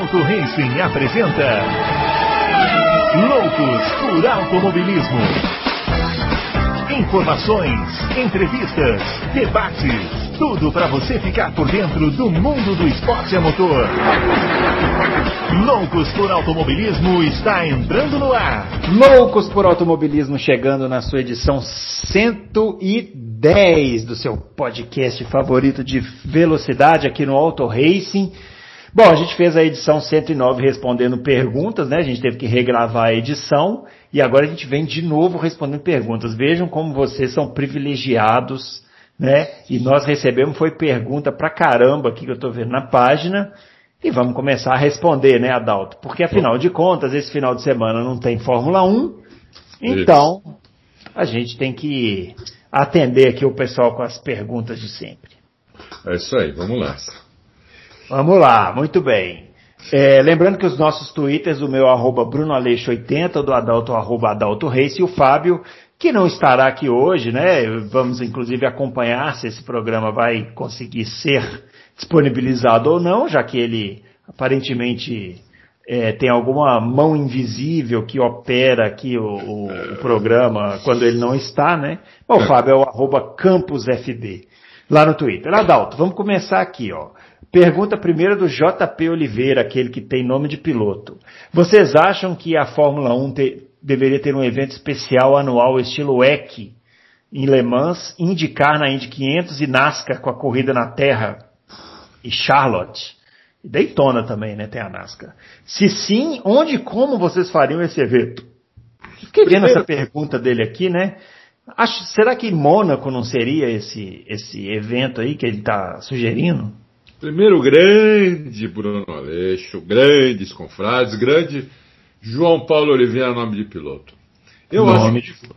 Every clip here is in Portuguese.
Auto Racing apresenta Loucos por Automobilismo. Informações, entrevistas, debates, tudo para você ficar por dentro do mundo do esporte a motor. Loucos por Automobilismo está entrando no ar. Loucos por Automobilismo chegando na sua edição 110 do seu podcast favorito de velocidade aqui no Auto Racing. Bom, a gente fez a edição 109 respondendo perguntas, né? A gente teve que regravar a edição e agora a gente vem de novo respondendo perguntas. Vejam como vocês são privilegiados, né? E nós recebemos foi pergunta pra caramba aqui que eu tô vendo na página. E vamos começar a responder, né, Adalto? Porque afinal de contas, esse final de semana não tem Fórmula 1. Então, a gente tem que atender aqui o pessoal com as perguntas de sempre. É isso aí, vamos lá. Vamos lá, muito bem. É, lembrando que os nossos twitters, o meu arroba brunoaleixo80, o do Adalto, arroba Adalto Reis, e o Fábio, que não estará aqui hoje, né? Vamos inclusive acompanhar se esse programa vai conseguir ser disponibilizado ou não, já que ele aparentemente é, tem alguma mão invisível que opera aqui o, o, o, programa quando ele não está, né? Bom, o Fábio é o arroba campusfd, lá no Twitter. Adalto, vamos começar aqui, ó. Pergunta primeiro do JP Oliveira, aquele que tem nome de piloto. Vocês acham que a Fórmula 1 te, deveria ter um evento especial anual estilo WEC em Le Mans, indicar na Indy 500 e NASCAR com a corrida na terra e Charlotte? E Daytona também, né? Tem a NASCAR. Se sim, onde e como vocês fariam esse evento? Fiquei vendo essa pergunta dele aqui, né? Acho, será que Mônaco não seria esse, esse evento aí que ele está sugerindo? Primeiro, grande Bruno Aleixo, grandes confrades, grande João Paulo Oliveira, nome de piloto. Eu, nome. Acho, que,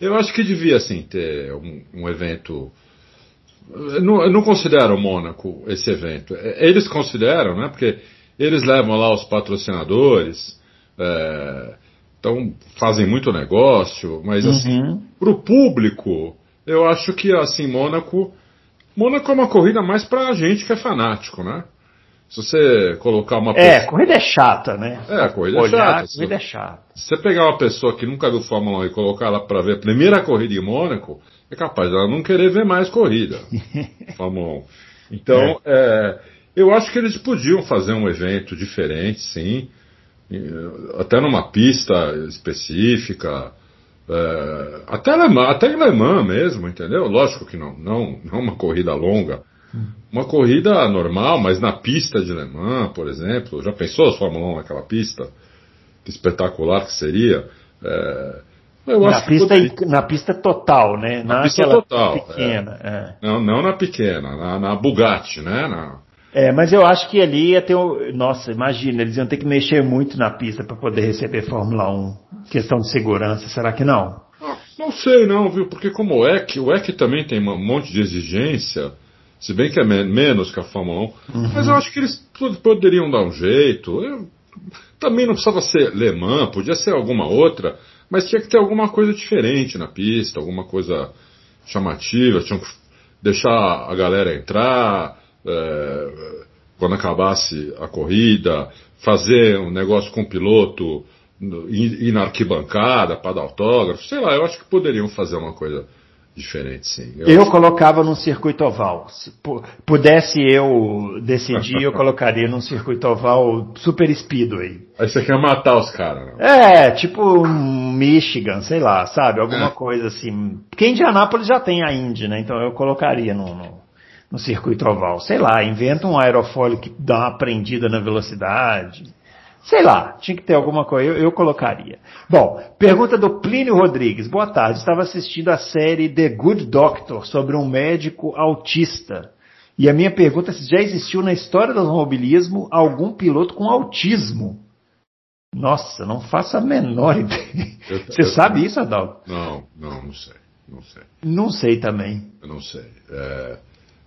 eu acho que devia, sim, ter um, um evento. Eu não, eu não considero o Mônaco esse evento. Eles consideram, né? Porque eles levam lá os patrocinadores, é, então fazem muito negócio, mas assim, uhum. para o público, eu acho que assim, Mônaco Mônaco é uma corrida mais pra gente que é fanático, né? Se você colocar uma pessoa... É, corrida é chata, né? É, a corrida Olhar, é chata. corrida é chata. Se você pegar uma pessoa que nunca viu Fórmula 1 e colocar ela para ver a primeira corrida em Mônaco, é capaz dela não querer ver mais corrida. Fórmula 1. Então, é. É, eu acho que eles podiam fazer um evento diferente, sim. Até numa pista específica. É, até, alemã, até alemã mesmo, entendeu? Lógico que não, não, não uma corrida longa. Uma corrida normal, mas na pista de Le Mans, por exemplo. Já pensou a Fórmula 1 naquela pista? Que espetacular que seria. É, na, pista, poderia... na pista total, né? Na, na pista total. Pequena. É. É. Não, não na pequena, na, na Bugatti, né? Na, é, mas eu acho que ali ia ter um. Nossa, imagina, eles iam ter que mexer muito na pista para poder receber Fórmula 1. Questão de segurança, será que não? Ah, não sei não, viu? Porque como o EC, o EC também tem um monte de exigência, se bem que é menos que a Fórmula 1. Uhum. Mas eu acho que eles poderiam dar um jeito. Eu, também não precisava ser Le Mans, podia ser alguma outra, mas tinha que ter alguma coisa diferente na pista, alguma coisa chamativa, tinham que deixar a galera entrar é, quando acabasse a corrida, fazer um negócio com o piloto, ir, na arquibancada para dar autógrafo, sei lá, eu acho que poderiam fazer uma coisa diferente, sim. Eu, eu colocava num circuito oval. Se pudesse eu decidir, eu colocaria num circuito oval super speedway. Aí você quer matar os caras, É, tipo Michigan, sei lá, sabe? Alguma é. coisa assim. Porque Indianápolis já tem a Indy, né? Então eu colocaria no, no, circuito oval. Sei lá, inventa um aerofólio que dá uma prendida na velocidade. Sei lá, tinha que ter alguma coisa, eu, eu, colocaria. Bom, pergunta do Plínio Rodrigues. Boa tarde, estava assistindo a série The Good Doctor sobre um médico autista. E a minha pergunta é se já existiu na história do automobilismo algum piloto com autismo. Nossa, não faço a menor ideia. Eu, Você eu, sabe isso, Adalto? Não, não, não sei. Não sei. Não sei também. Eu não sei. É,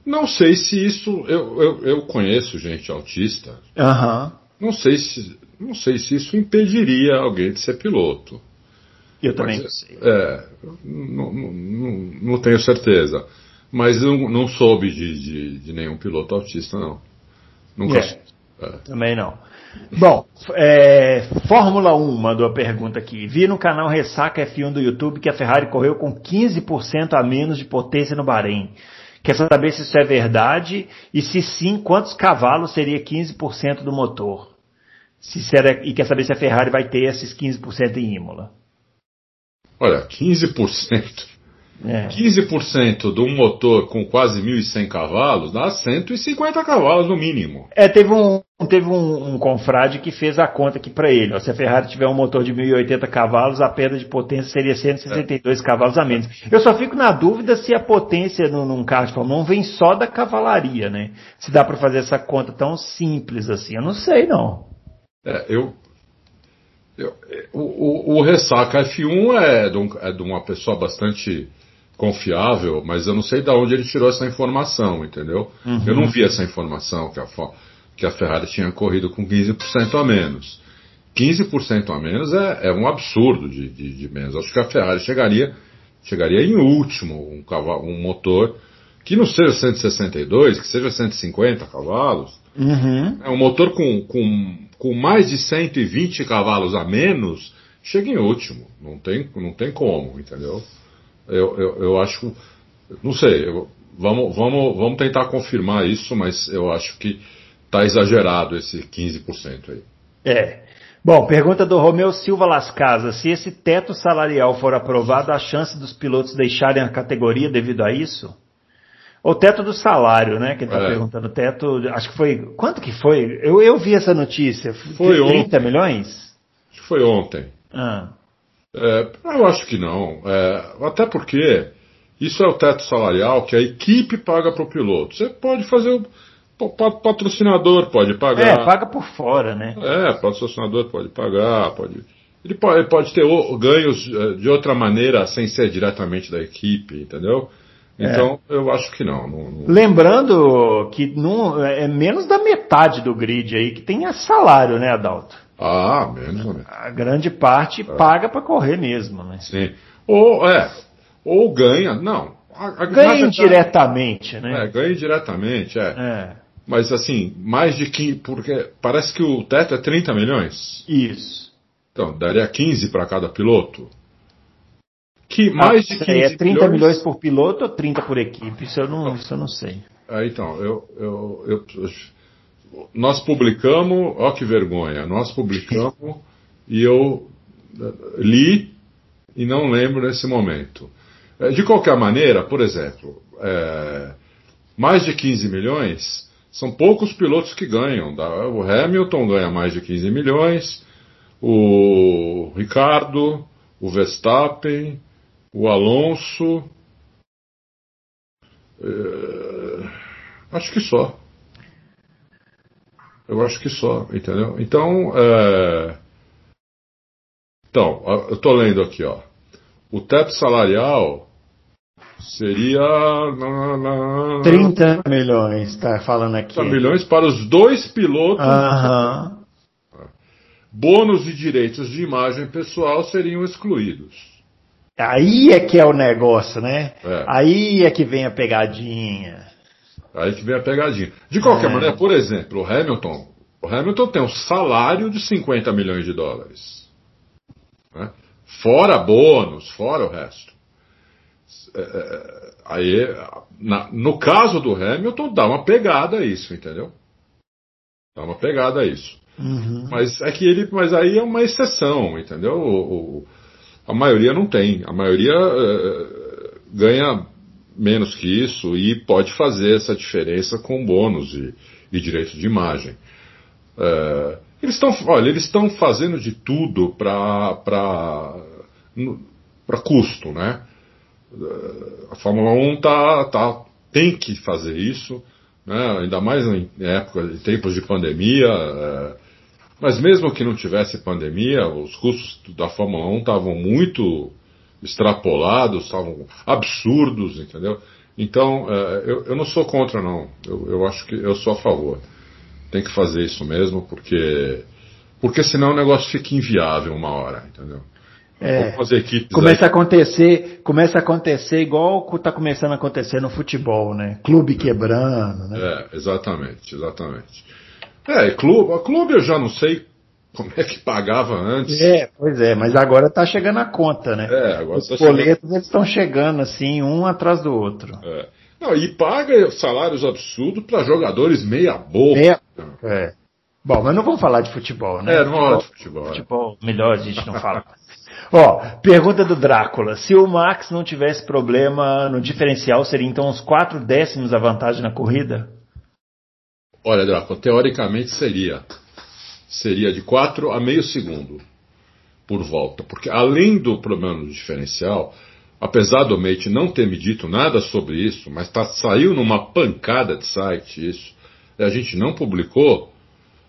não sei se isso. Eu, eu, eu conheço gente autista. Uhum. Não sei se não sei se isso impediria alguém de ser piloto. Eu também não sei. É, não, não, não, tenho certeza. Mas não, não soube de, de, de, nenhum piloto autista, não. Nunca, é. É. Também não. Bom, é, Fórmula 1 mandou a pergunta aqui. Vi no canal Ressaca F1 do YouTube que a Ferrari correu com 15% a menos de potência no Bahrein. Quer saber se isso é verdade e se sim, quantos cavalos seria 15% do motor? Se será, e quer saber se a Ferrari vai ter esses 15% em Imola. Olha, 15%. É. 15% de um motor com quase 1.100 cavalos dá 150 cavalos no mínimo. É, teve um, teve um, um confrade que fez a conta aqui para ele. Ó, se a Ferrari tiver um motor de 1.080 cavalos, a perda de potência seria 162 é. cavalos a menos. Eu só fico na dúvida se a potência num, num carro de Fórmula 1 vem só da cavalaria, né? Se dá para fazer essa conta tão simples assim. Eu não sei, não. É, eu, eu o, o, o, Ressaca F1 é de, um, é de uma pessoa bastante confiável, mas eu não sei de onde ele tirou essa informação, entendeu? Uhum. Eu não vi essa informação que a, que a Ferrari tinha corrido com 15% a menos. 15% a menos é, é um absurdo de, de, de, menos. Acho que a Ferrari chegaria, chegaria em último, um, cavalo, um motor que não seja 162, que seja 150 cavalos. Uhum. É um motor com, com, com mais de 120 cavalos a menos, chega em último. Não tem, não tem como, entendeu? Eu, eu, eu acho. Não sei, eu, vamos, vamos, vamos tentar confirmar isso, mas eu acho que está exagerado esse 15% aí. É. Bom, pergunta do Romeu Silva Las Casas. Se esse teto salarial for aprovado, a chance dos pilotos deixarem a categoria devido a isso? O teto do salário, né? Que ele está é. perguntando. Teto, acho que foi. Quanto que foi? Eu, eu vi essa notícia. Foi 30 ontem. milhões? Acho que foi ontem. Ah. É, eu acho que não. É, até porque isso é o teto salarial que a equipe paga para o piloto. Você pode fazer o. Patrocinador pode pagar. É, paga por fora, né? É, patrocinador pode pagar, pode. Ele pode, ele pode ter ganhos é, de outra maneira sem ser diretamente da equipe, entendeu? É. Então, é. eu acho que não, não, não. Lembrando que não, é menos da metade do grid aí que tem salário, né, Adalto? Ah, menos ou menos. A grande parte é. paga para correr mesmo, né? Sim. Ou, é, ou ganha, não. A, a, ganha indiretamente, né? É, ganha indiretamente, é. é. Mas assim, mais de 15, porque parece que o teto é 30 milhões. Isso. Então, daria 15 para cada piloto. Que mais ah, de 15 É 30 milhões... milhões por piloto ou 30 por equipe? Isso eu não, isso eu não sei. É, então, eu, eu, eu, eu nós publicamos, ó que vergonha, nós publicamos e eu eh, li e não lembro nesse momento. Eh, de qualquer maneira, por exemplo, é, mais de 15 milhões são poucos pilotos que ganham. O Hamilton ganha mais de 15 milhões, o Ricardo, o Verstappen, o Alonso. É, acho que só. Eu acho que só, entendeu? Então, é... então, eu estou lendo aqui, ó. O teto salarial seria. 30 milhões, está falando aqui. 30 milhões para os dois pilotos. Aham. Bônus e direitos de imagem pessoal seriam excluídos. Aí é que é o negócio, né? É. Aí é que vem a pegadinha. Aí que vem a pegadinha. De qualquer é. maneira, por exemplo, o Hamilton, o Hamilton tem um salário de 50 milhões de dólares. Né? Fora bônus, fora o resto. É, é, aí, na, no caso do Hamilton, dá uma pegada a isso, entendeu? Dá uma pegada a isso. Uhum. Mas é que ele, mas aí é uma exceção, entendeu? O, o, a maioria não tem. A maioria é, ganha menos que isso e pode fazer essa diferença com bônus e, e direitos de imagem. É, eles estão, olha, eles estão fazendo de tudo para para custo, né? A Fórmula 1 tá, tá, tem que fazer isso, né? ainda mais em época, em tempos de pandemia. É, mas mesmo que não tivesse pandemia, os custos da Fórmula 1 estavam muito extrapolados, estavam absurdos, entendeu? Então, é, eu, eu, não sou contra, não. Eu, eu, acho que eu sou a favor. Tem que fazer isso mesmo, porque porque senão o negócio fica inviável uma hora, entendeu? É, começa aí. a acontecer, começa a acontecer igual está começando a acontecer no futebol, né? Clube quebrando, né? É, exatamente, exatamente. É, clube, clube eu já não sei como é que pagava antes. É, pois é, mas agora está chegando a conta, né? É, agora Os tá boletos chegando... eles estão chegando assim, um atrás do outro. É. Não, e paga salários absurdos para jogadores meia boca. Meia... É. Bom, mas não vamos falar de futebol, né? É, não vamos falar de futebol. É. Futebol, melhor a gente não fala. Ó, pergunta do Drácula. Se o Max não tivesse problema no diferencial, seria então uns 4 décimos a vantagem na corrida? Olha, Drácula, teoricamente seria. Seria de 4 a meio segundo por volta. Porque além do problema no diferencial, apesar do Mate não ter me dito nada sobre isso, mas tá, saiu numa pancada de site isso, a gente não publicou,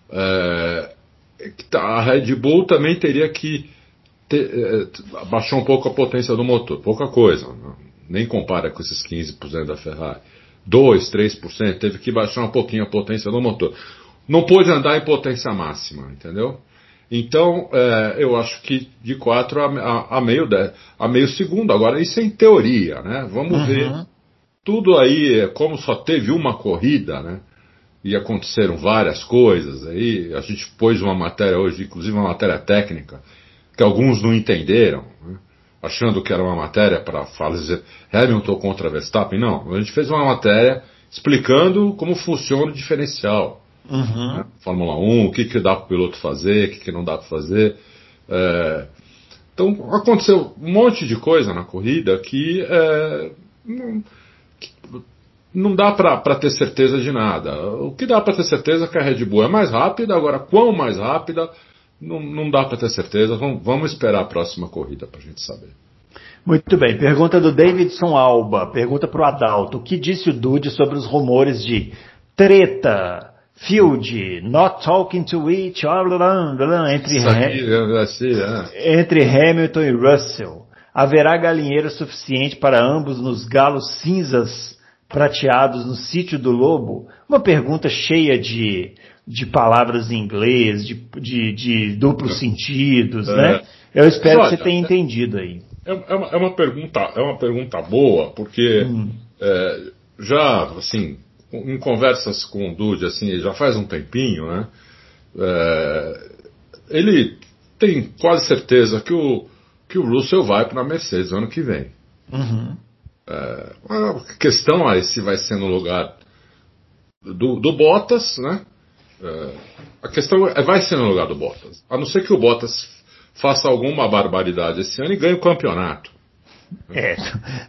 é, tá, a Red Bull também teria que ter, é, baixar um pouco a potência do motor, pouca coisa, não, nem compara com esses 15% da Ferrari. 2, 3%, teve que baixar um pouquinho a potência do motor. Não pôde andar em potência máxima, entendeu? Então, é, eu acho que de 4 a, a, a, meio de, a meio segundo. Agora, isso é em teoria, né? Vamos uhum. ver. Tudo aí, como só teve uma corrida, né? E aconteceram várias coisas aí. A gente pôs uma matéria hoje, inclusive uma matéria técnica, que alguns não entenderam, né? achando que era uma matéria para fazer Hamilton contra Verstappen. Não, a gente fez uma matéria explicando como funciona o diferencial. Uhum. Né? Fórmula 1, o que, que dá para o piloto fazer, o que, que não dá para fazer. É, então aconteceu um monte de coisa na corrida que, é, não, que não, dá para ter certeza de nada. O que dá para ter certeza é que a Red Bull é mais rápida, agora quão mais rápida não, não dá para ter certeza. Vamos, vamos esperar a próxima corrida para a gente saber. Muito bem. Pergunta do Davidson Alba. Pergunta para o Adalto. O que disse o Dude sobre os rumores de treta Field, not talking to each other, entre, é. entre Hamilton e Russell. Haverá galinheiro suficiente para ambos nos galos cinzas prateados no sítio do lobo? Uma pergunta cheia de, de palavras em inglês, de, de, de duplos sentidos, é. né? Eu espero Olha, que você tenha entendido aí. É, é, uma, é, uma, pergunta, é uma pergunta boa, porque hum. é, já, assim, em conversas com o Dude, assim, já faz um tempinho, né? É, ele tem quase certeza que o, que o Russell vai para a Mercedes ano que vem. Uhum. É, a questão aí se vai ser no lugar do, do Bottas, né? É, a questão é, vai ser no lugar do Bottas. A não ser que o Bottas faça alguma barbaridade esse ano e ganhe o campeonato. É,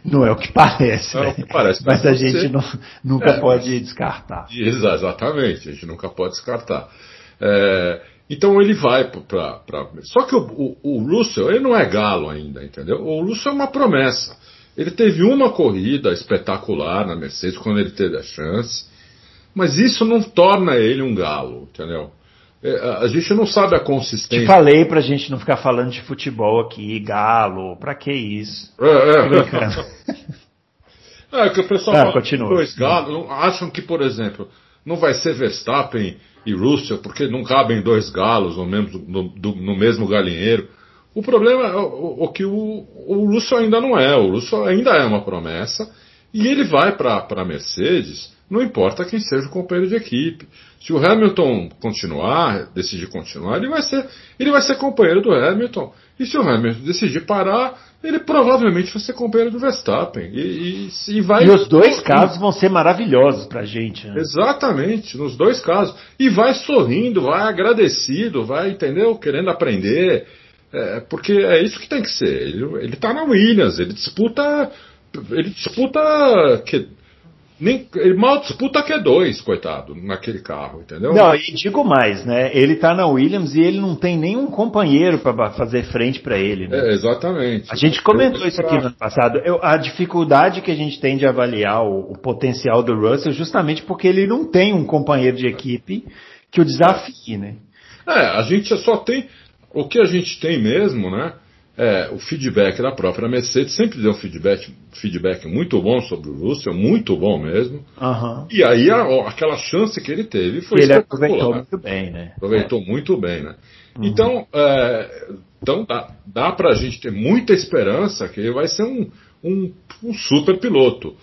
não é o que parece. Não é o que parece. Mas, a gente não, nunca é, pode descartar. Exatamente, a gente nunca pode descartar. É, então ele vai para. Só que o, o, o Russell, ele não é galo ainda, entendeu? O Russell é uma promessa. Ele teve uma corrida espetacular na Mercedes quando ele teve a chance, mas isso não torna ele um galo, entendeu? É, a gente não sabe a consistência. Te falei pra gente não ficar falando de futebol aqui, galo, pra que isso? É, é. é que o pessoal fala continua. dois galos, acham que, por exemplo, não vai ser Verstappen e Russell, porque não cabem dois galos no mesmo, no, do, no mesmo galinheiro. O problema é o, o que o, o Russell ainda não é. O Russell ainda é uma promessa e ele vai para a Mercedes não importa quem seja o companheiro de equipe. Se o Hamilton continuar, decidir continuar, ele vai ser, ele vai ser companheiro do Hamilton. E se o Hamilton decidir parar, ele provavelmente vai ser companheiro do Verstappen. E, e, e, vai, e os dois casos vão ser maravilhosos para a gente. Né? Exatamente, nos dois casos. E vai sorrindo, vai agradecido, vai, entendeu? Querendo aprender. É, porque é isso que tem que ser. Ele está na Williams, ele disputa. Ele disputa. Que, nem, ele mal disputa Q2, coitado, naquele carro, entendeu? Não, e digo mais, né? Ele tá na Williams e ele não tem nenhum companheiro para fazer frente para ele. Né? É, exatamente. A gente comentou isso aqui no ano passado. Eu, a dificuldade que a gente tem de avaliar o, o, potencial do Russell justamente porque ele não tem um companheiro de equipe que o desafie, né? É, a gente só tem. O que a gente tem mesmo, né? É, o feedback da própria Mercedes sempre deu um feedback, feedback muito bom sobre o Russell, muito bom mesmo. Uhum. E aí a, aquela chance que ele teve foi Ele aproveitou muito bem, né? Aproveitou é. muito bem, né? Uhum. Então, é, então dá, dá pra gente ter muita esperança que ele vai ser um, um, um super piloto.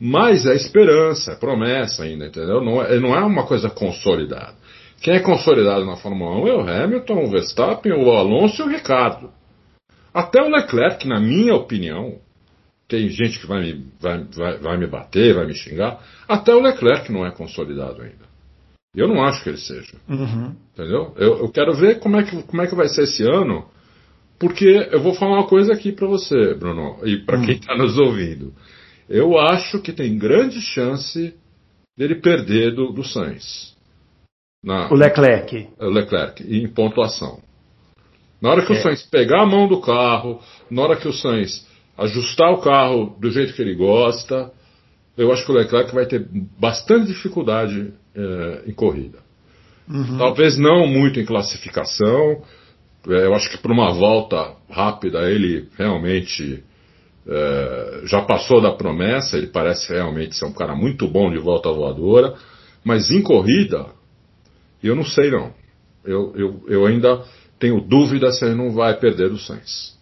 Mas é esperança, é promessa ainda, entendeu? Não é, não é uma coisa consolidada. Quem é consolidado na Fórmula 1 é o Hamilton, o Verstappen, o Alonso e o Ricardo. Até o Leclerc, na minha opinião, tem gente que vai me, vai, vai, vai me bater, vai me xingar. Até o Leclerc não é consolidado ainda. Eu não acho que ele seja. Uhum. Entendeu? Eu, eu, quero ver como é, que, como é que vai ser esse ano, porque eu vou falar uma coisa aqui para você, Bruno, e para uhum. quem está nos ouvindo. Eu acho que tem grande chance dele perder do, do Sainz. Na, o Leclerc. O Leclerc, em pontuação. Na hora que é. o Sainz pegar a mão do carro, na hora que o Sainz ajustar o carro do jeito que ele gosta, eu acho que o Leclerc vai ter bastante dificuldade é, em corrida. Uhum. Talvez não muito em classificação. É, eu acho que para uma volta rápida ele realmente é, já passou da promessa. Ele parece realmente ser um cara muito bom de volta voadora. Mas em corrida, eu não sei não. Eu, eu, eu ainda tenho dúvida se ele não vai perder o Sainz.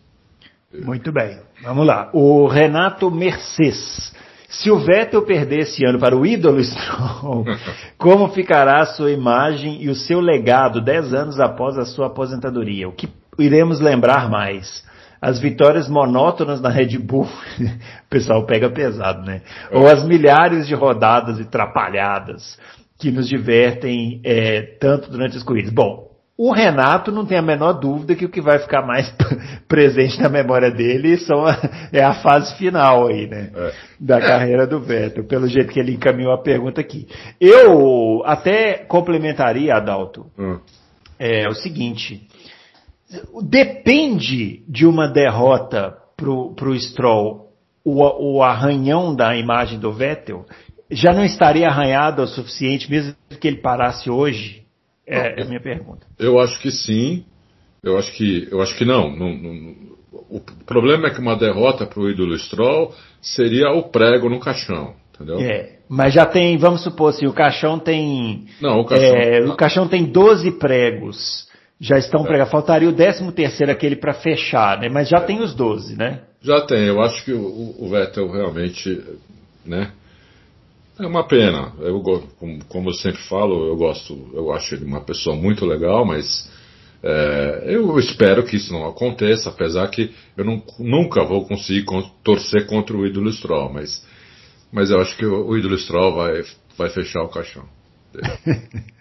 Muito bem. Vamos lá. O Renato Mercedes. Se o Vettel perder esse ano para o ídolo Stroll, como ficará a sua imagem e o seu legado dez anos após a sua aposentadoria? O que iremos lembrar mais? As vitórias monótonas na Red Bull, o pessoal pega pesado, né? Ou as milhares de rodadas atrapalhadas que nos divertem é, tanto durante as corridas. Bom, o Renato não tem a menor dúvida que o que vai ficar mais presente na memória dele são a, é a fase final aí, né? É. Da carreira do Vettel, pelo jeito que ele encaminhou a pergunta aqui. Eu até complementaria, Adalto, hum. é o seguinte, depende de uma derrota pro, pro Stroll o, o arranhão da imagem do Vettel, já não estaria arranhado o suficiente, mesmo que ele parasse hoje? É, é, a minha pergunta. Eu acho que sim. Eu acho que, eu acho que não. não, não o problema é que uma derrota para o ídolo Stroll seria o prego no caixão. Entendeu? É, mas já tem, vamos supor assim, o caixão tem. Não, o caixão. É, o caixão tem 12 pregos. Já estão é. pregados. Faltaria o 13 terceiro aquele para fechar, né? Mas já tem os 12, né? Já tem. Eu acho que o, o Vettel realmente, né? É uma pena. Eu, como, eu sempre falo, eu gosto, eu acho ele uma pessoa muito legal, mas é, eu espero que isso não aconteça, apesar que eu não, nunca vou conseguir torcer contra o ídolo Stroll, mas, mas eu acho que o, o ídolo Stroll vai, vai fechar o caixão.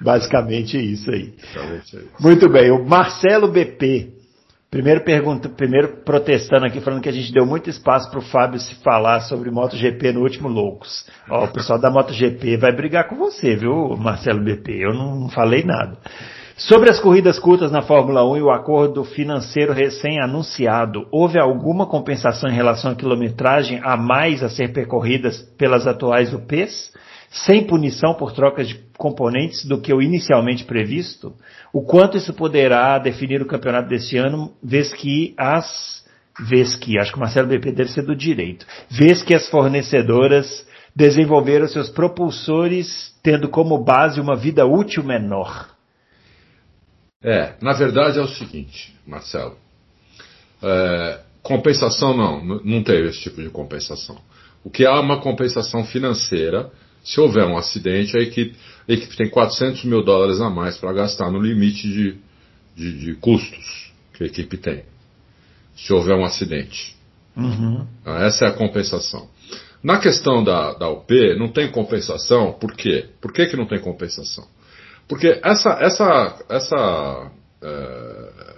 Basicamente é isso aí. Basicamente é isso. Muito bem, o Marcelo BP Primeiro pergunta, primeiro protestando aqui, falando que a gente deu muito espaço para o Fábio se falar sobre MotoGP no último Loucos. Ó, o pessoal da MotoGP vai brigar com você, viu, Marcelo BP? Eu não, falei nada. Sobre as corridas curtas na Fórmula 1 e o acordo financeiro recém-anunciado, houve alguma compensação em relação à quilometragem a mais a ser percorridas pelas atuais UPs? sem punição por trocas de componentes do que o inicialmente previsto, o quanto isso poderá definir o campeonato desse ano, vez que as, vez que, acho que o Marcelo BP deve ser do direito, vez que as fornecedoras desenvolveram seus propulsores tendo como base uma vida útil menor. É, na verdade é o seguinte, Marcelo. É, compensação não, não teve esse tipo de compensação. O que há é uma compensação financeira se houver um acidente, a equipe, a equipe tem 400 mil dólares a mais para gastar no limite de, de, de, custos que a equipe tem. Se houver um acidente. Uhum. Então, essa é a compensação. Na questão da, da UP, não tem compensação, por quê? Por que, que não tem compensação? Porque essa, essa, essa é,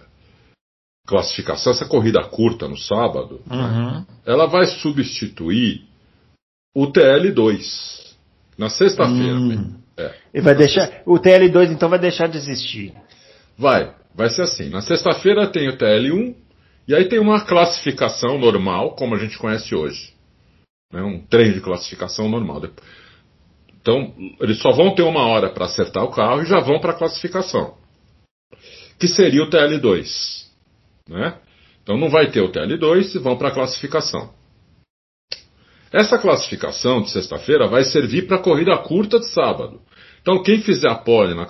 classificação, essa corrida curta no sábado, uhum. ela vai substituir o TL2. Na sexta-feira. Hum. É. E vai deixar. O TL2 então vai deixar de existir. Vai, vai ser assim. Na sexta-feira tem o TL1 e aí tem uma classificação normal, como a gente conhece hoje. Né? Um trem de classificação normal. Então, eles só vão ter uma hora para acertar o carro e já vão para a classificação. Que seria o TL2. Né? Então não vai ter o TL2 e vão para a classificação. Essa classificação de sexta-feira vai servir para a corrida curta de sábado. Então, quem fizer a pole na,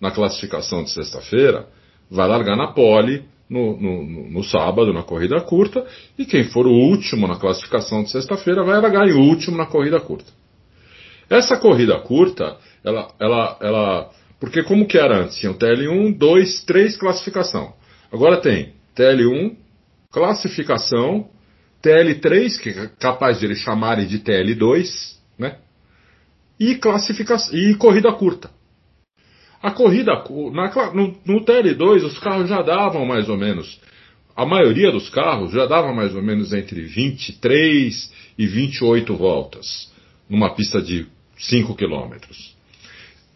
na classificação de sexta-feira vai largar na pole no, no, no, sábado, na corrida curta, e quem for o último na classificação de sexta-feira vai largar em último na corrida curta. Essa corrida curta, ela, ela, ela, porque como que era antes? Tinha o TL1, 2, 3 classificação. Agora tem TL1, classificação, TL3, que é capaz de eles chamarem de TL2, né? E classificação e corrida curta. A corrida na, no, no TL2 os carros já davam mais ou menos a maioria dos carros já dava mais ou menos entre 23 e 28 voltas numa pista de 5 quilômetros.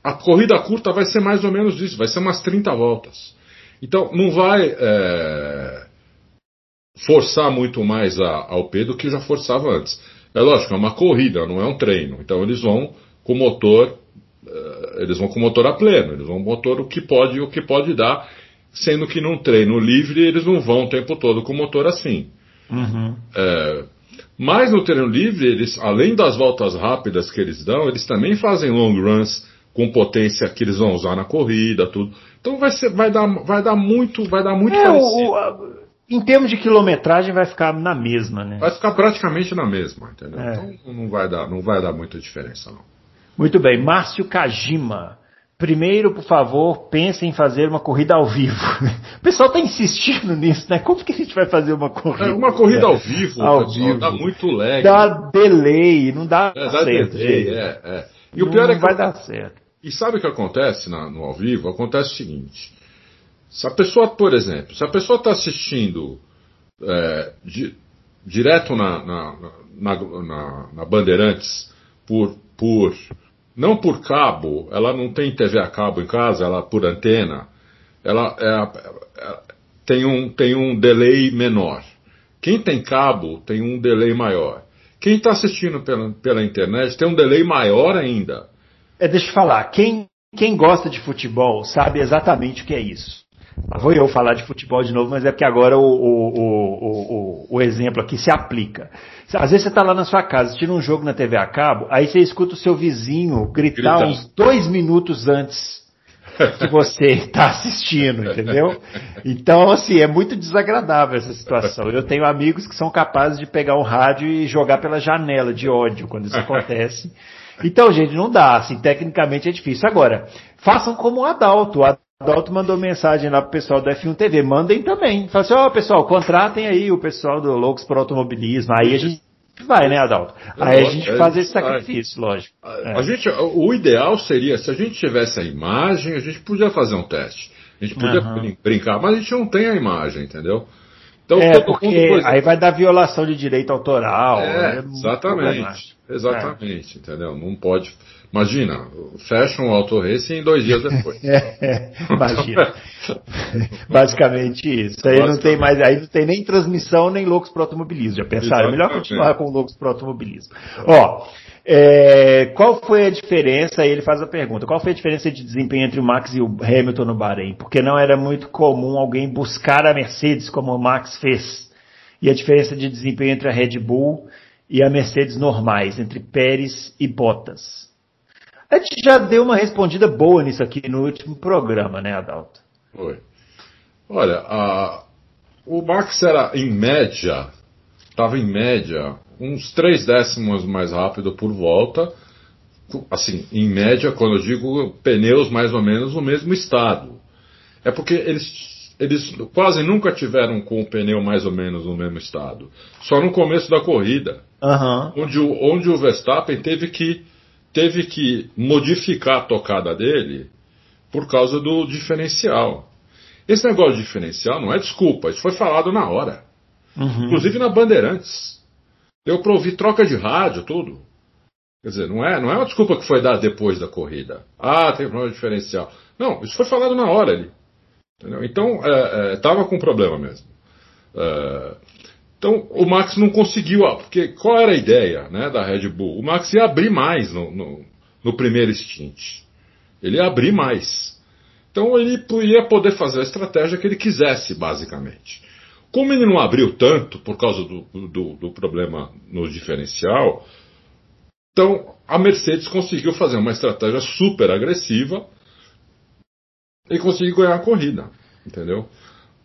A corrida curta vai ser mais ou menos isso, vai ser umas 30 voltas. Então não vai é, forçar muito mais a, ao P do que já forçava antes. É lógico, é uma corrida, não é um treino. Então eles vão com o motor, é, eles vão com o motor a pleno, eles vão com o motor o que pode o que pode dar sendo que num treino livre eles não vão o tempo todo com o motor assim. Uhum. É, mas no treino livre, eles, além das voltas rápidas que eles dão, eles também fazem long runs com potência que eles vão usar na corrida, tudo. Então vai, ser, vai, dar, vai dar muito, vai dar muito é, parecido. O, em termos de quilometragem vai ficar na mesma, né? Vai ficar praticamente na mesma, entendeu? É. Então não vai dar, não vai dar muita diferença não. Muito bem, Márcio Kajima. Primeiro, por favor, pense em fazer uma corrida ao vivo. O pessoal está insistindo nisso, né? Como que a gente vai fazer uma corrida? É, uma corrida ao vivo, ao pessoal, vivo. dá muito lag. Dá delay, não dá, é, dá certo. Delay, é, é. E não, o pior é que vai dar certo. E sabe o que acontece na, no ao vivo? Acontece o seguinte: se a pessoa, por exemplo, se a pessoa está assistindo é, di, direto na, na, na, na Bandeirantes por, por não por cabo, ela não tem TV a cabo em casa, ela por antena, ela é, é, tem, um, tem um delay menor. Quem tem cabo tem um delay maior. Quem está assistindo pela, pela internet tem um delay maior ainda. É, deixa eu falar, quem, quem gosta de futebol sabe exatamente o que é isso. Vou eu falar de futebol de novo, mas é porque agora o, o, o, o exemplo aqui se aplica. Às vezes você está lá na sua casa, tira um jogo na TV a cabo, aí você escuta o seu vizinho gritar Grita. uns dois minutos antes que você está assistindo, entendeu? Então, assim, é muito desagradável essa situação. Eu tenho amigos que são capazes de pegar um rádio e jogar pela janela de ódio quando isso acontece. Então, gente, não dá, assim, tecnicamente é difícil. Agora, façam como o Adalto. O Adalto mandou mensagem lá pro pessoal do F1 TV, mandem também. Fala assim, ó oh, pessoal, contratem aí o pessoal do Loucos por Automobilismo. Aí a gente vai, né, Adalto? Aí a gente faz esse sacrifício, lógico. A, é. gente, o ideal seria, se a gente tivesse a imagem, a gente podia fazer um teste. A gente podia uhum. brincar, mas a gente não tem a imagem, entendeu? Então, é, porque aí vai dar violação de direito autoral. É, é exatamente. Exatamente, é. entendeu? Não pode. Imagina, fecha um auto race em dois dias depois. é, imagina. Basicamente isso. Aí não tem mais, aí não tem nem transmissão nem loucos para automobilismo. Já pensaram? É melhor continuar com loucos para automobilismo. Ó, é, qual foi a diferença? Aí ele faz a pergunta: qual foi a diferença de desempenho entre o Max e o Hamilton no Bahrein? Porque não era muito comum alguém buscar a Mercedes como o Max fez. E a diferença de desempenho entre a Red Bull e a Mercedes normais, entre Pérez e Bottas. A gente já deu uma respondida boa nisso aqui no último programa, né, Adalto? Foi. Olha, a, o Max era em média, estava em média uns três décimos mais rápido por volta. Assim, em média, quando eu digo pneus mais ou menos no mesmo estado. É porque eles eles quase nunca tiveram com o pneu mais ou menos no mesmo estado. Só no começo da corrida, uhum. onde, o, onde o Verstappen teve que, teve que modificar a tocada dele por causa do diferencial. Esse negócio de diferencial não é desculpa, isso foi falado na hora. Uhum. Inclusive na Bandeirantes. Deu para ouvir troca de rádio, tudo. Quer dizer, não é, não é uma desculpa que foi dada depois da corrida. Ah, tem problema de diferencial. Não, isso foi falado na hora ali. Entendeu? Então, estava é, é, com problema mesmo. É, então, o Max não conseguiu, porque qual era a ideia né, da Red Bull? O Max ia abrir mais no, no, no primeiro stint. Ele ia abrir mais. Então, ele ia poder fazer a estratégia que ele quisesse, basicamente. Como ele não abriu tanto por causa do, do, do problema no diferencial, então a Mercedes conseguiu fazer uma estratégia super agressiva e conseguir ganhar a corrida, entendeu?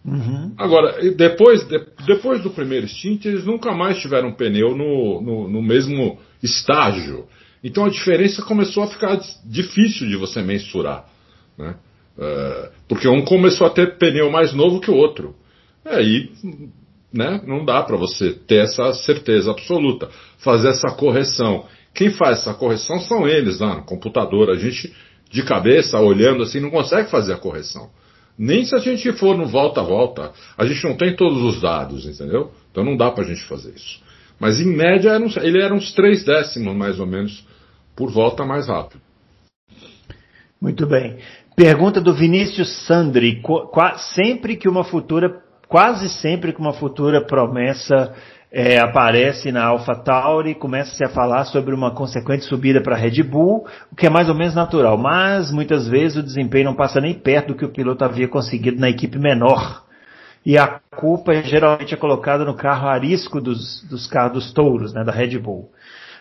Uhum. Agora, depois, de, depois do primeiro stint, eles nunca mais tiveram pneu no, no, no mesmo estágio. Então a diferença começou a ficar difícil de você mensurar. Né? É, porque um começou a ter pneu mais novo que o outro. Aí né, não dá para você ter essa certeza absoluta, fazer essa correção. Quem faz essa correção são eles lá no computador. A gente, de cabeça, olhando assim, não consegue fazer a correção. Nem se a gente for no volta a volta. A gente não tem todos os dados, entendeu? Então não dá para a gente fazer isso. Mas em média ele era uns três décimos mais ou menos por volta mais rápido. Muito bem. Pergunta do Vinícius Sandri. Sempre que uma futura, quase sempre que uma futura promessa é, aparece na AlphaTauri, começa-se a falar sobre uma consequente subida para a Red Bull, o que é mais ou menos natural, mas muitas vezes o desempenho não passa nem perto do que o piloto havia conseguido na equipe menor. E a culpa é, geralmente é colocada no carro arisco dos, dos carros dos touros, né, da Red Bull.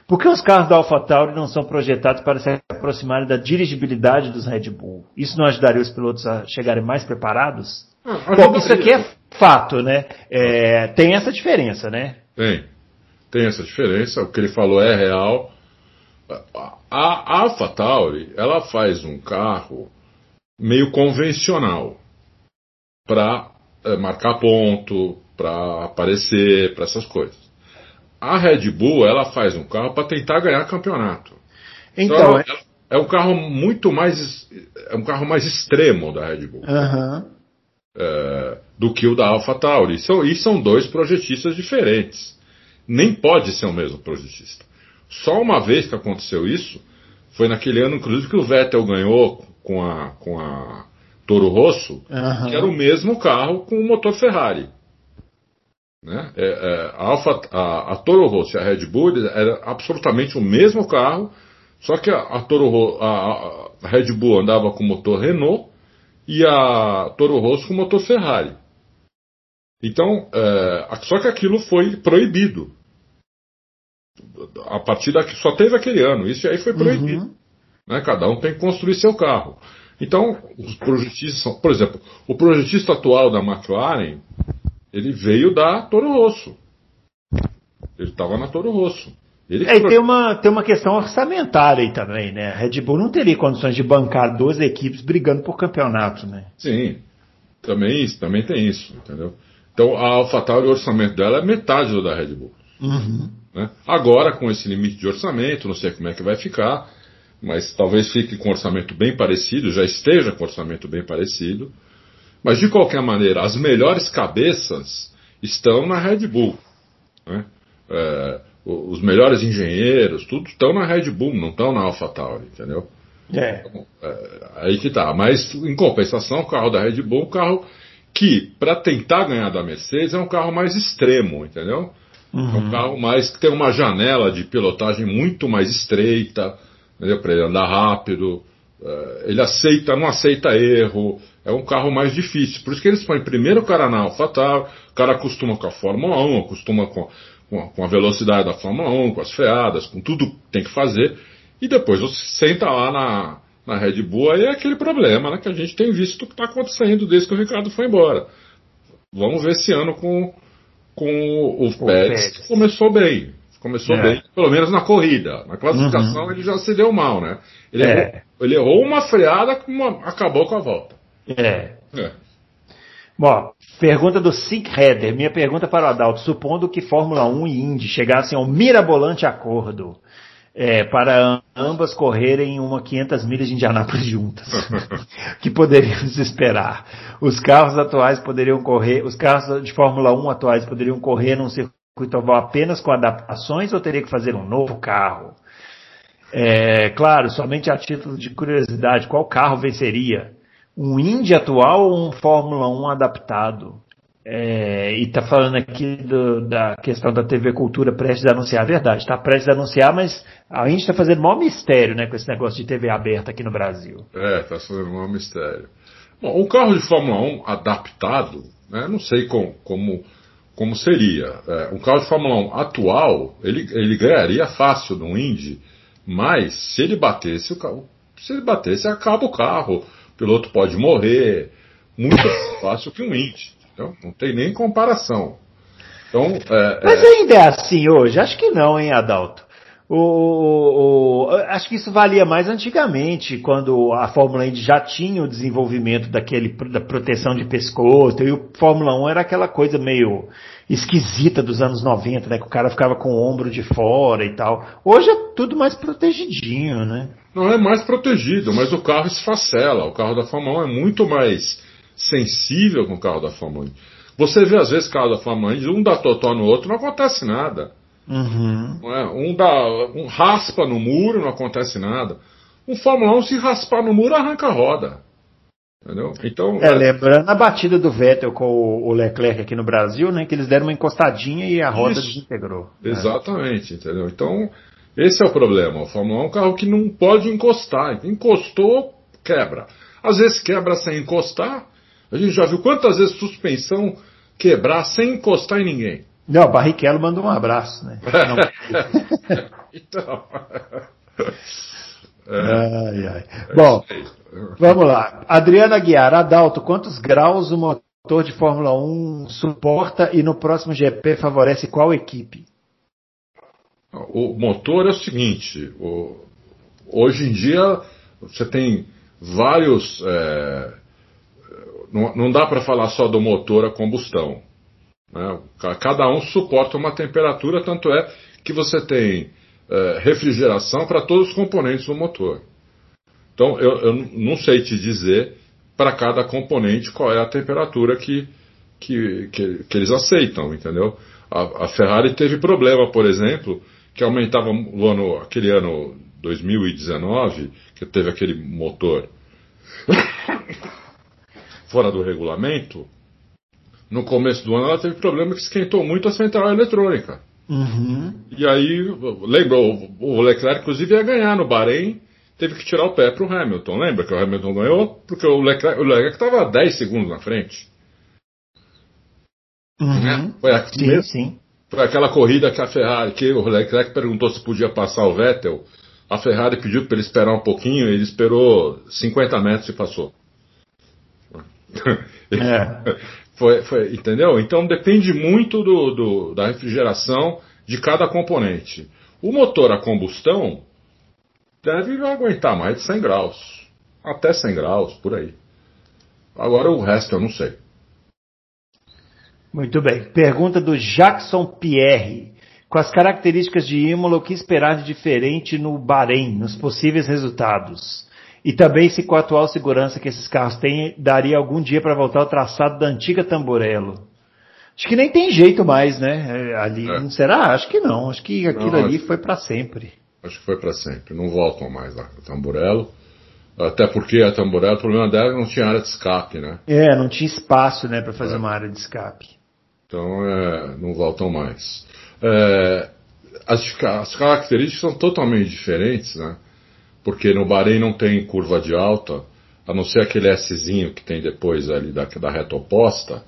Por que os carros da AlphaTauri não são projetados para se aproximarem da dirigibilidade dos Red Bull? Isso não ajudaria os pilotos a chegarem mais preparados? Ah, Bom, isso aqui é fato, né? É, tem essa diferença, né? Tem. Tem essa diferença. O que ele falou é real. A AlphaTauri, ela faz um carro meio convencional para é, marcar ponto, para aparecer, para essas coisas. A Red Bull, ela faz um carro para tentar ganhar campeonato. Então, então é... é... um carro muito mais é um carro mais extremo da Red Bull. Uhum. É, do que o da AlphaTauri. São, e são dois projetistas diferentes. Nem pode ser o mesmo projetista. Só uma vez que aconteceu isso, foi naquele ano, inclusive, que o Vettel ganhou com a, com a Toro Rosso, uhum. que era o mesmo carro com o motor Ferrari. Né? É, é, a, Alfa, a, a, Toro Rosso e a Red Bull era absolutamente o mesmo carro, só que a, a Toro a, a, Red Bull andava com motor Renault e a Toro Rosso com motor Ferrari. Então, é, só que aquilo foi proibido. A partir daqui, só teve aquele ano, isso aí foi proibido. Uhum. Né? Cada um tem que construir seu carro. Então, os projetistas são, por exemplo, o projetista atual da McLaren, ele veio da Toro Rosso. Ele estava na Toro Rosso. Ele é, e tem uma, tem uma questão orçamentária aí também, né? A Red Bull não teria condições de bancar duas equipes brigando por campeonato, né? Sim, também, isso, também tem isso, entendeu? Então a AlphaTauri, o orçamento dela é metade do da Red Bull. Uhum. Né? Agora, com esse limite de orçamento, não sei como é que vai ficar, mas talvez fique com orçamento bem parecido, já esteja com orçamento bem parecido. Mas de qualquer maneira, as melhores cabeças estão na Red Bull. Né? É, os melhores engenheiros, tudo estão na Red Bull, não estão na AlphaTauri, entendeu? É. Então, é. Aí que tá. Mas em compensação, o carro da Red Bull é um carro que, para tentar ganhar da Mercedes, é um carro mais extremo, entendeu? Uhum. É um uhum. carro mais que tem uma janela de pilotagem muito mais estreita, entendeu? Para ele andar rápido. É, ele aceita, não aceita erro, é um carro mais difícil. Por isso que eles põem primeiro o cara na AlphaTauri, o cara acostuma com a Fórmula 1, acostuma com, com, a velocidade da Fórmula 1, com as freadas, com tudo que tem que fazer, e depois você senta lá na, na Red Bull, aí é aquele problema né, que a gente tem visto que está acontecendo desde que o Ricardo foi embora. Vamos ver esse ano com, com o, o Pérez, que começou bem. Começou é. bem, pelo menos na corrida. Na classificação uhum. ele já se deu mal, né? Ele, é. errou, ele errou uma freada que acabou com a volta. É. é. Bom, pergunta do Sick Header. Minha pergunta para o Adalto. Supondo que Fórmula 1 e Indy chegassem ao mirabolante acordo é, para ambas correrem uma 500 milhas de Indianápolis juntas, que poderíamos esperar? Os carros atuais poderiam correr, os carros de Fórmula 1 atuais poderiam correr num circuito oval apenas com adaptações ou teria que fazer um novo carro? É, claro, somente a título de curiosidade, qual carro venceria? Um Indy atual ou um Fórmula 1 adaptado? É, e tá falando aqui do, da questão da TV Cultura prestes a anunciar. A verdade, está prestes a anunciar, mas a Indy está fazendo maior mistério né, com esse negócio de TV aberta aqui no Brasil. É, está fazendo maior mistério. Bom, um carro de Fórmula 1 adaptado, né, não sei com, como, como seria. É, um carro de Fórmula 1 atual, ele, ele ganharia fácil no Indy, mas se ele batesse o carro, se ele batesse, acaba o carro o piloto pode morrer, muito mais fácil que um Indy. Então, não tem nem comparação. Então, é, Mas é... ainda é assim hoje? Acho que não, hein, Adalto? O, o, o, acho que isso valia mais antigamente, quando a Fórmula 1 já tinha o desenvolvimento daquele, da proteção de pescoço, e o Fórmula 1 era aquela coisa meio esquisita dos anos 90, né? Que o cara ficava com o ombro de fora e tal. Hoje é tudo mais protegidinho, né? Não é mais protegido, mas o carro esfacela. O carro da Fórmula 1 é muito mais sensível com o carro da Fórmula 1. Você vê às vezes carro da Fórmula 1, um dá totó no outro, não acontece nada. Uhum. É? Um, dá, um raspa no muro, não acontece nada. Um Fórmula 1, se raspar no muro, arranca a roda. Entendeu? Então, é, é... lembrando a batida do Vettel com o Leclerc aqui no Brasil, né? Que eles deram uma encostadinha e a roda Isso. desintegrou. É. Exatamente, é. entendeu? Então, esse é o problema. O Fórmula 1 é um carro que não pode encostar. Encostou, quebra. Às vezes quebra sem encostar. A gente já viu quantas vezes suspensão quebrar sem encostar em ninguém. Não, Barrichello mandou um abraço, né? então. É. Ai, ai. Bom, vamos lá. Adriana Guiar, Adalto, quantos graus o motor de Fórmula 1 suporta e no próximo GP favorece qual equipe? O motor é o seguinte: o, hoje em dia você tem vários. É, não, não dá para falar só do motor a combustão. Né? Cada um suporta uma temperatura, tanto é que você tem é, refrigeração para todos os componentes do motor. Então, eu, eu não sei te dizer para cada componente qual é a temperatura que, que, que, que eles aceitam, entendeu? A, a, Ferrari teve problema, por exemplo, que aumentava o ano, aquele ano 2019, que teve aquele motor fora do regulamento, no começo do ano ela teve problema que esquentou muito a central eletrônica. Uhum. E aí, lembra, o Leclerc inclusive ia ganhar no Bahrein, teve que tirar o pé para o Hamilton. Lembra que o Hamilton ganhou? Porque o Leclerc estava 10 segundos na frente. Uhum. Foi, a, sim, sim. foi aquela corrida que a Ferrari, que o Leclerc perguntou se podia passar o Vettel. A Ferrari pediu para ele esperar um pouquinho, ele esperou 50 metros e passou. É. Foi, foi, entendeu? Então depende muito do, do, da refrigeração de cada componente. O motor a combustão deve aguentar mais de 100 graus. Até 100 graus, por aí. Agora o resto eu não sei. Muito bem. Pergunta do Jackson Pierre. Com as características de Imola, o que esperar de diferente no Bahrein, nos possíveis resultados? E também se com a atual segurança que esses carros têm, daria algum dia para voltar ao traçado da antiga Tamburello. Acho que nem tem jeito mais, né? É, ali, é. não será? Acho que não. Acho que aquilo não, ali acho, foi para sempre. Acho que foi para sempre. Não voltam mais lá, o Tamburello. Até porque a Tamburello, o problema dela é que não tinha área de escape, né? É, não tinha espaço, né, para fazer é. uma área de escape. Então, é, não voltam mais. É, as, as características são totalmente diferentes, né? Porque no Bahrein não tem curva de alta, a não ser aquele Szinho que tem depois ali da, da reta oposta.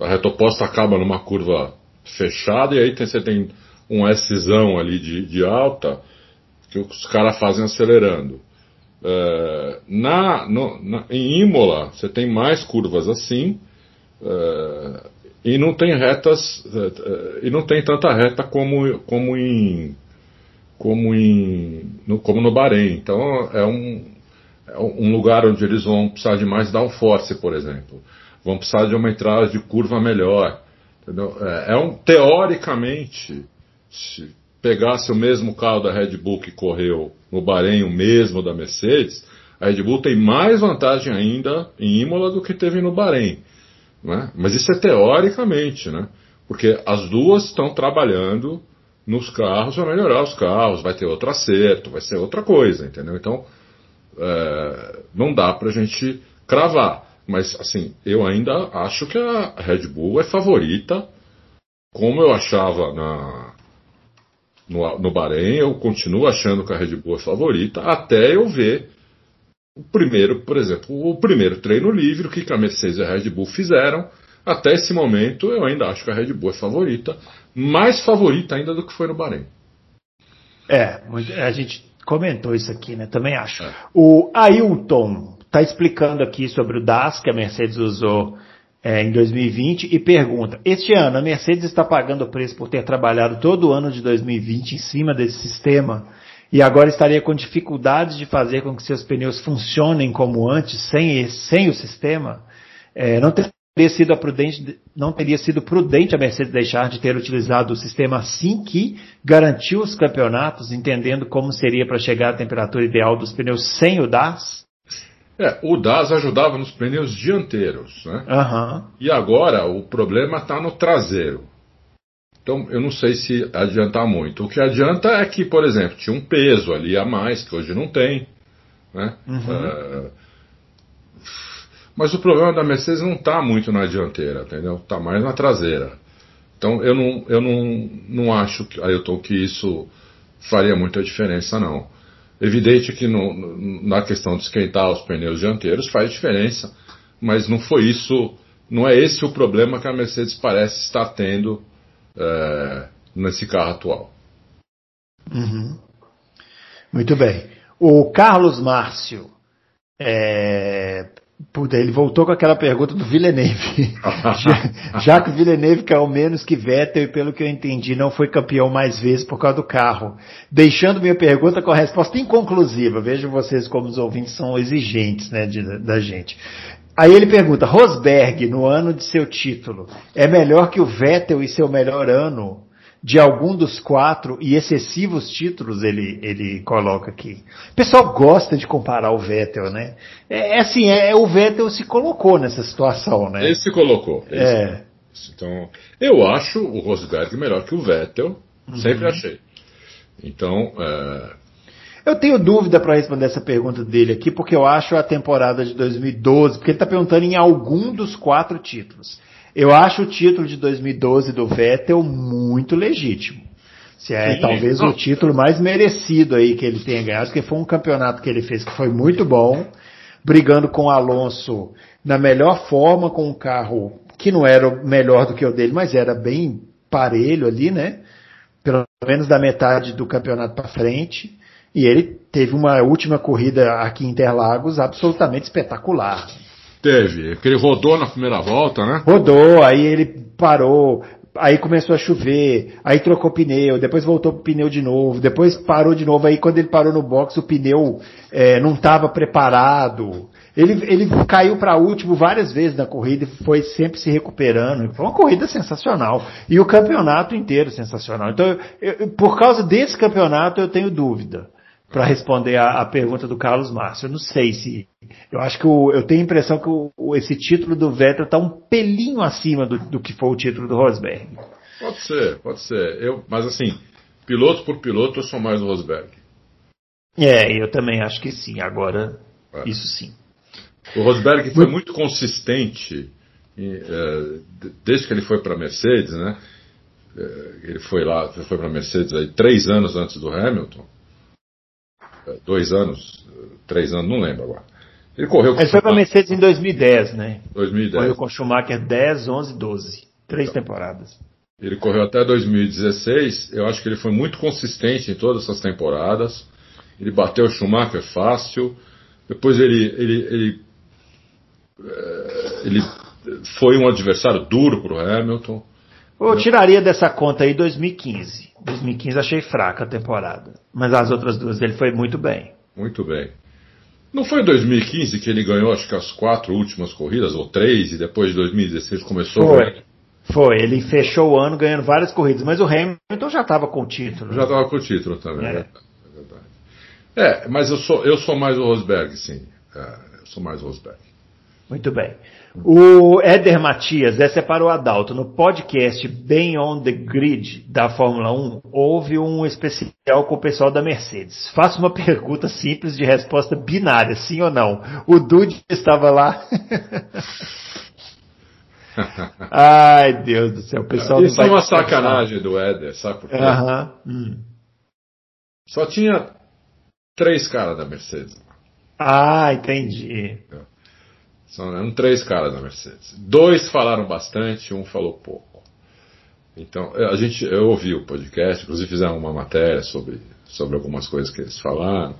A reta oposta acaba numa curva fechada e aí tem, você tem um Szão ali de, de alta que os caras fazem acelerando. É, na, no, na, em Imola você tem mais curvas assim é, e não tem retas é, e não tem tanta reta como, como em como, em, no, como no Bahrein. Então é um, é um lugar onde eles vão precisar de mais downforce, por exemplo. Vão precisar de uma entrada de curva melhor. Entendeu? É, é um, teoricamente, se pegasse o mesmo carro da Red Bull que correu no Bahrein, o mesmo da Mercedes, a Red Bull tem mais vantagem ainda em Imola do que teve no Bahrein. Né? Mas isso é teoricamente, né? porque as duas estão trabalhando nos carros vai melhorar os carros, vai ter outro acerto, vai ser outra coisa, entendeu? Então, é, não dá pra gente cravar. Mas, assim, eu ainda acho que a Red Bull é favorita, como eu achava na, no, no Bahrein, eu continuo achando que a Red Bull é favorita, até eu ver o primeiro, por exemplo, o primeiro treino livre, que a Mercedes e a Red Bull fizeram. Até esse momento, eu ainda acho que a Red Bull é favorita, mais favorita ainda do que foi no Bahrein. É, a gente comentou isso aqui, né? Também acho. É. O Ailton está explicando aqui sobre o DAS que a Mercedes usou é, em 2020 e pergunta: Este ano a Mercedes está pagando o preço por ter trabalhado todo o ano de 2020 em cima desse sistema e agora estaria com dificuldades de fazer com que seus pneus funcionem como antes, sem, sem o sistema? É, não teria sido prudente, não teria sido prudente a Mercedes deixar de ter utilizado o sistema assim que garantiu os campeonatos, entendendo como seria para chegar à temperatura ideal dos pneus sem o DAS? É, o DAS ajudava nos pneus dianteiros, né? Uhum. E agora o problema está no traseiro. Então eu não sei se adiantar muito. O que adianta é que, por exemplo, tinha um peso ali a mais que hoje não tem, né? Uhum. Uh, mas o problema da Mercedes não está muito na dianteira, entendeu? Está mais na traseira. Então eu não, eu não, não acho, Ailton, que isso faria muita diferença, não. Evidente que no, na questão de esquentar os pneus dianteiros faz diferença, mas não foi isso, não é esse o problema que a Mercedes parece estar tendo é, nesse carro atual. Uhum. Muito bem. O Carlos Márcio é, Puta, ele voltou com aquela pergunta do Villeneuve. já, já, que o Villeneuve caiu menos que Vettel e pelo que eu entendi não foi campeão mais vezes por causa do carro. Deixando minha pergunta com a resposta inconclusiva. Vejam vocês como os ouvintes são exigentes né, de, da gente. Aí ele pergunta, Rosberg, no ano de seu título, é melhor que o Vettel e seu melhor ano? De algum dos quatro e excessivos títulos ele, ele coloca aqui. O pessoal gosta de comparar o Vettel, né? É, é assim, é, é, o Vettel se colocou nessa situação, né? Ele se colocou. Ele é. Se então, eu acho o Rosberg melhor que o Vettel, uhum. sempre achei. Então, é... Eu tenho dúvida para responder essa pergunta dele aqui, porque eu acho a temporada de 2012, porque ele está perguntando em algum dos quatro títulos. Eu acho o título de 2012 do Vettel muito legítimo. Se é Sim, talvez não. o título mais merecido aí que ele tenha ganhado, porque foi um campeonato que ele fez que foi muito bom, brigando com o Alonso na melhor forma, com um carro que não era melhor do que o dele, mas era bem parelho ali, né? Pelo menos da metade do campeonato para frente. E ele teve uma última corrida aqui em Interlagos absolutamente espetacular. Teve, porque ele rodou na primeira volta, né? Rodou, aí ele parou, aí começou a chover, aí trocou pneu, depois voltou pro pneu de novo, depois parou de novo, aí quando ele parou no box o pneu é, não estava preparado. Ele, ele caiu para último várias vezes na corrida e foi sempre se recuperando. Foi uma corrida sensacional. E o campeonato inteiro sensacional. Então, eu, eu, por causa desse campeonato, eu tenho dúvida para responder a, a, pergunta do Carlos Márcio. Eu não sei se. Eu acho que o, eu tenho a impressão que o, esse título do Vettel está um pelinho acima do, do, que foi o título do Rosberg. Pode ser, pode ser. Eu, mas assim, piloto por piloto, eu sou mais o Rosberg. É, eu também acho que sim. Agora, é. isso sim. O Rosberg foi muito consistente é, desde que ele foi para a Mercedes, né? É, ele foi lá, foi para a Mercedes aí três anos antes do Hamilton dois anos, três anos, não lembro agora. Ele correu com Ele foi para a Mercedes em 2010, né? 2010. Correu com Schumacher 10, 11, 12. Três então, temporadas. Ele correu até 2016. Eu acho que ele foi muito consistente em todas essas temporadas. Ele bateu o Schumacher fácil. Depois ele, ele, ele, eh, ele foi um adversário duro para o Hamilton. Eu tiraria dessa conta aí 2015. 2015 achei fraca a temporada. Mas as outras duas ele foi muito bem. Muito bem. Não foi em 2015 que ele ganhou, acho que as quatro últimas corridas, ou três, e depois de 2016 começou Foi. A... Foi, ele fechou o ano ganhando várias corridas, mas o Hamilton já estava com o título. Já estava com o título também, é. é. verdade. É, mas eu sou, eu sou mais o Rosberg, sim. É, eu sou mais o Rosberg. Muito bem. O Éder Matias, essa é para o Adalto. No podcast Bem on the Grid da Fórmula 1, houve um especial com o pessoal da Mercedes. Faço uma pergunta simples de resposta binária, sim ou não. O Dude estava lá? Ai, Deus do céu, o pessoal Isso é uma sacanagem do Éder, sabe por quê? Uhum. Hum. Só tinha três caras da Mercedes. Ah, entendi. É. São eram três caras na Mercedes. Dois falaram bastante, um falou pouco. Então, a gente, eu ouvi o podcast, inclusive fizeram uma matéria sobre, sobre algumas coisas que eles falaram.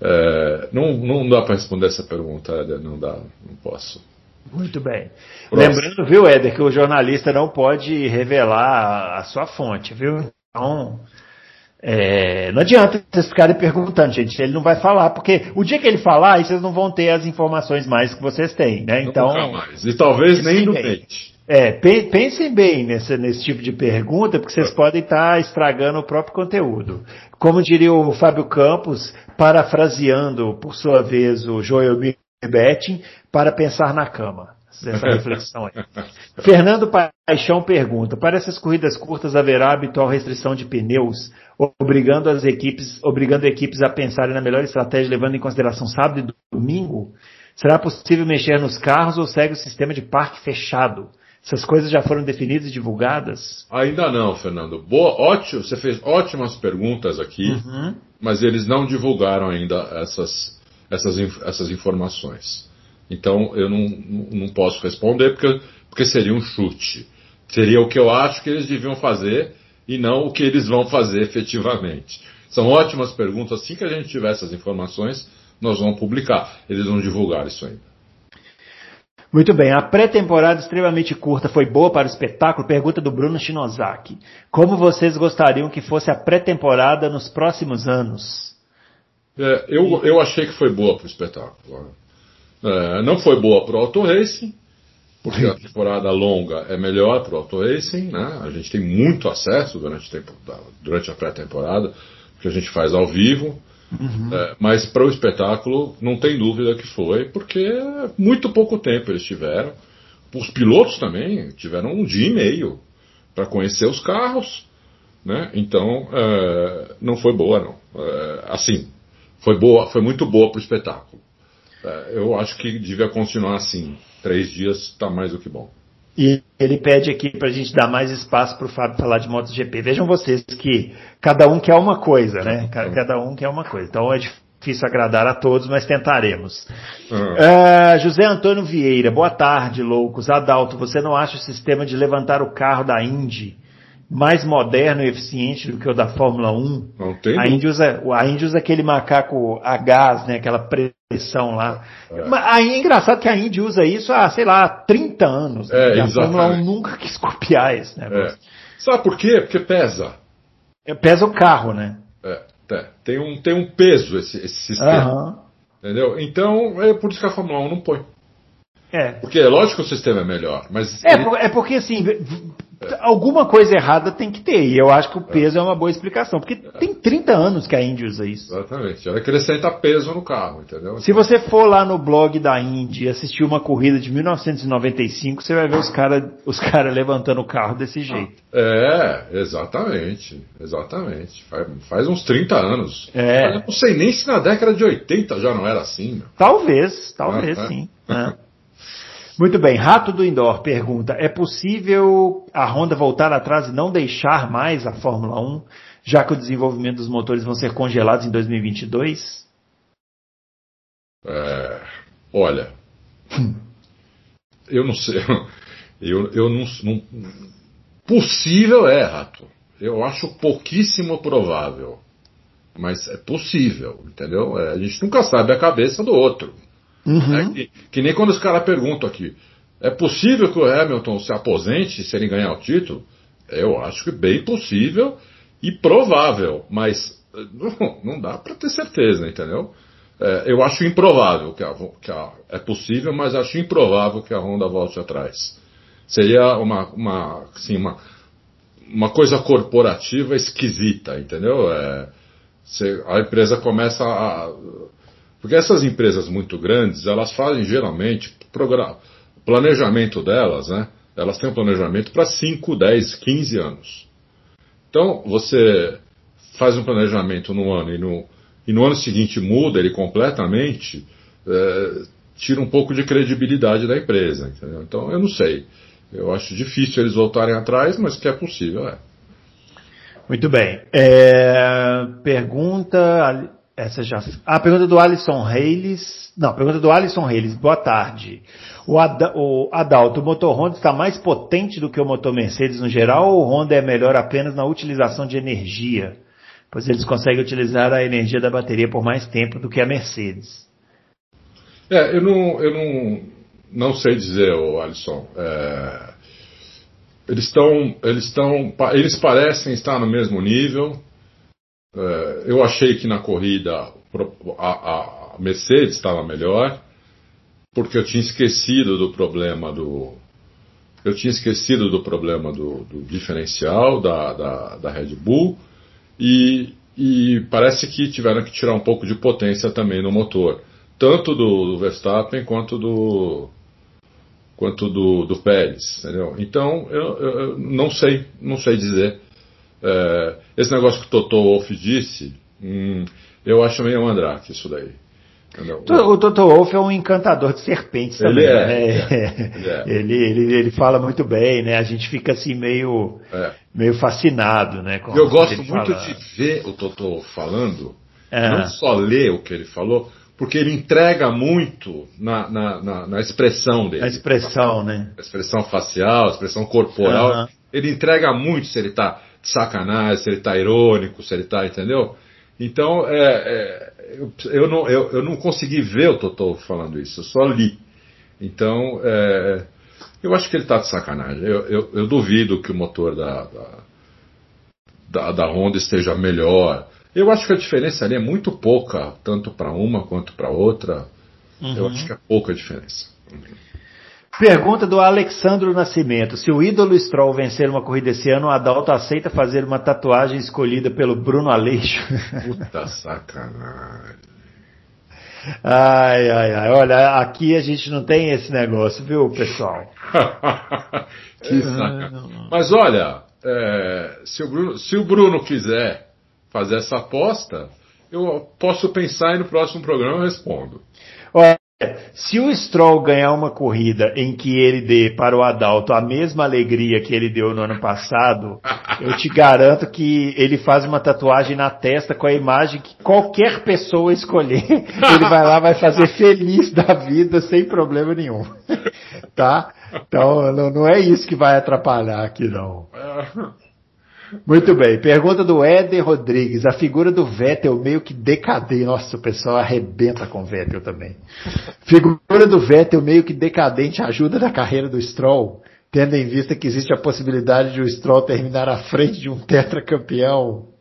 É, não, não dá para responder essa pergunta, não dá, não posso. Muito bem. Lembrando, viu, Éder, que o jornalista não pode revelar a sua fonte, viu? Então, é, não adianta vocês ficarem perguntando, gente. Ele não vai falar, porque o dia que ele falar, aí vocês não vão ter as informações mais que vocês têm, né? Então. E talvez nem dente. É, pensem bem nesse, nesse tipo de pergunta, porque vocês podem estar estragando o próprio conteúdo. Como diria o Fábio Campos, parafraseando, por sua vez, o Joel Betting, para pensar na cama. Essa reflexão aí. Fernando Paixão pergunta: para essas corridas curtas haverá habitual restrição de pneus, obrigando as equipes, obrigando equipes a pensarem na melhor estratégia, levando em consideração sábado e domingo? Será possível mexer nos carros ou segue o sistema de parque fechado? Essas coisas já foram definidas e divulgadas? Ainda não, Fernando. Boa, ótimo, você fez ótimas perguntas aqui, uhum. mas eles não divulgaram ainda essas, essas, essas informações. Então eu não, não posso responder porque, porque seria um chute. Seria o que eu acho que eles deviam fazer e não o que eles vão fazer efetivamente. São ótimas perguntas. Assim que a gente tiver essas informações, nós vamos publicar. Eles vão divulgar isso ainda. Muito bem, a pré-temporada extremamente curta foi boa para o espetáculo? Pergunta do Bruno Shinozaki. Como vocês gostariam que fosse a pré-temporada nos próximos anos? É, eu, eu achei que foi boa para o espetáculo. É, não foi boa para o Auto Racing, porque a temporada longa é melhor para o Auto Racing, né? A gente tem muito acesso durante, tempo, durante a pré-temporada, que a gente faz ao vivo. Uhum. É, mas para o espetáculo, não tem dúvida que foi, porque muito pouco tempo eles tiveram. Os pilotos também tiveram um dia e meio para conhecer os carros, né? Então é, não foi boa não. É, assim, foi boa, foi muito boa para o espetáculo. É, eu acho que devia continuar assim. Três dias está mais do que bom. E ele pede aqui para a gente dar mais espaço para o Fábio falar de MotoGP. Vejam vocês que cada um quer uma coisa, né? Cada um quer uma coisa. Então é difícil agradar a todos, mas tentaremos. Uhum. Uh, José Antônio Vieira, boa tarde, loucos. Adalto, você não acha o sistema de levantar o carro da Indy mais moderno e eficiente do que o da Fórmula 1. Não tem. A Indy usa, a Indy usa aquele macaco a gás, né? Aquela pressão lá. É. Mas aí é engraçado que a Indy usa isso há, sei lá, 30 anos. É, né? A Fórmula 1 nunca quis copiar esse negócio. É. Sabe por quê? Porque pesa. É, pesa o carro, né? É, tem um, tem um peso esse, esse sistema. Uhum. Entendeu? Então, é por isso que a Fórmula 1 não põe. É. Porque é lógico que o sistema é melhor, mas. É, ele... é porque assim, Alguma coisa errada tem que ter, e eu acho que o peso é, é uma boa explicação, porque é. tem 30 anos que a Indy usa isso. Exatamente, ela acrescenta peso no carro, entendeu? Se você for lá no blog da Indy e assistir uma corrida de 1995, você vai ver os caras os cara levantando o carro desse jeito. É, exatamente, exatamente. Faz, faz uns 30 anos. É. Eu não sei nem se na década de 80 já não era assim. Meu. Talvez, talvez ah, sim. É. Muito bem, Rato do Indoor pergunta: é possível a Honda voltar atrás e não deixar mais a Fórmula 1, já que o desenvolvimento dos motores vão ser congelados em 2022? É, olha, eu não sei, eu, eu não, não, Possível é, Rato. Eu acho pouquíssimo provável. Mas é possível, entendeu? É, a gente nunca sabe a cabeça do outro. Uhum. É que, que, nem quando os caras perguntam aqui: é possível que o Hamilton se aposente se ele ganhar o título? Eu acho que bem possível e provável, mas não, não dá para ter certeza, entendeu? É, eu acho improvável que, a, que a, é possível, mas acho improvável que a Honda volte atrás. Seria uma, uma, assim, uma, uma coisa corporativa esquisita, entendeu? É, a empresa começa a porque essas empresas muito grandes, elas fazem geralmente planejamento delas, né? Elas têm um planejamento para 5, 10, 15 anos. Então, você faz um planejamento no ano e no, e no ano seguinte muda ele completamente, é, tira um pouco de credibilidade da empresa, entendeu? Então, eu não sei. Eu acho difícil eles voltarem atrás, mas que é possível, é. Muito bem. É, pergunta essa já. A pergunta do Alisson Reis. Não, pergunta do Alisson Reis. Boa tarde. O, Ad, o Adalto, o motor Honda está mais potente do que o motor Mercedes no geral ou o Honda é melhor apenas na utilização de energia? Pois eles conseguem utilizar a energia da bateria por mais tempo do que a Mercedes. É, eu não, eu não, não sei dizer, Alisson. É, eles estão, eles estão, eles parecem estar no mesmo nível. É, eu achei que na corrida a, a Mercedes estava melhor, porque eu tinha esquecido do problema do, eu tinha esquecido do problema do, do diferencial da, da, da, Red Bull e, e, parece que tiveram que tirar um pouco de potência também no motor, tanto do, Verstappen quanto do, quanto do, do Pérez, entendeu? Então, eu, eu, não sei, não sei dizer. É, esse negócio que o Toto Wolff disse, hum, eu acho meio mandrake isso daí. O Toto Wolff é um encantador de serpentes também. Ele é, né? é, ele, é. Ele, ele, ele, fala muito bem, né? A gente fica assim meio, é. meio fascinado, né? eu gosto muito fala. de ver o Toto falando, é. não só ler o que ele falou, porque ele entrega muito na, na, na, na expressão dele. A expressão, né? A expressão facial, a expressão corporal. Uhum. Ele entrega muito se ele está sacanagem, se ele está irônico, se ele está, entendeu? Então, é, é, eu, eu, não, eu, eu, não consegui ver o Totó falando isso, eu só li. Então, é, eu acho que ele está de sacanagem. Eu, eu, duvido que o motor da, da, da, da Honda esteja melhor eu acho que a diferença ali é muito pouca, tanto para uma quanto para outra. Uhum. Eu acho que é pouca diferença. Pergunta do Alexandro Nascimento. Se o ídolo Stroll vencer uma corrida esse ano, o Adalto aceita fazer uma tatuagem escolhida pelo Bruno Aleixo? Puta sacanagem. Ai, ai, ai. Olha, aqui a gente não tem esse negócio, viu, pessoal? que sacanagem. Mas olha, é, se, o Bruno, se o Bruno quiser fazer essa aposta, eu posso pensar e no próximo programa eu respondo. Olha, se o Stroll ganhar uma corrida em que ele dê para o Adalto a mesma alegria que ele deu no ano passado, eu te garanto que ele faz uma tatuagem na testa com a imagem que qualquer pessoa escolher, ele vai lá vai fazer feliz da vida sem problema nenhum. Tá? Então não, não é isso que vai atrapalhar aqui não. Muito bem. Pergunta do Éder Rodrigues. A figura do Vettel meio que decadente. Nossa, o pessoal arrebenta com o Vettel também. Figura do Vettel meio que decadente ajuda na carreira do Stroll, tendo em vista que existe a possibilidade de o Stroll terminar à frente de um tetracampeão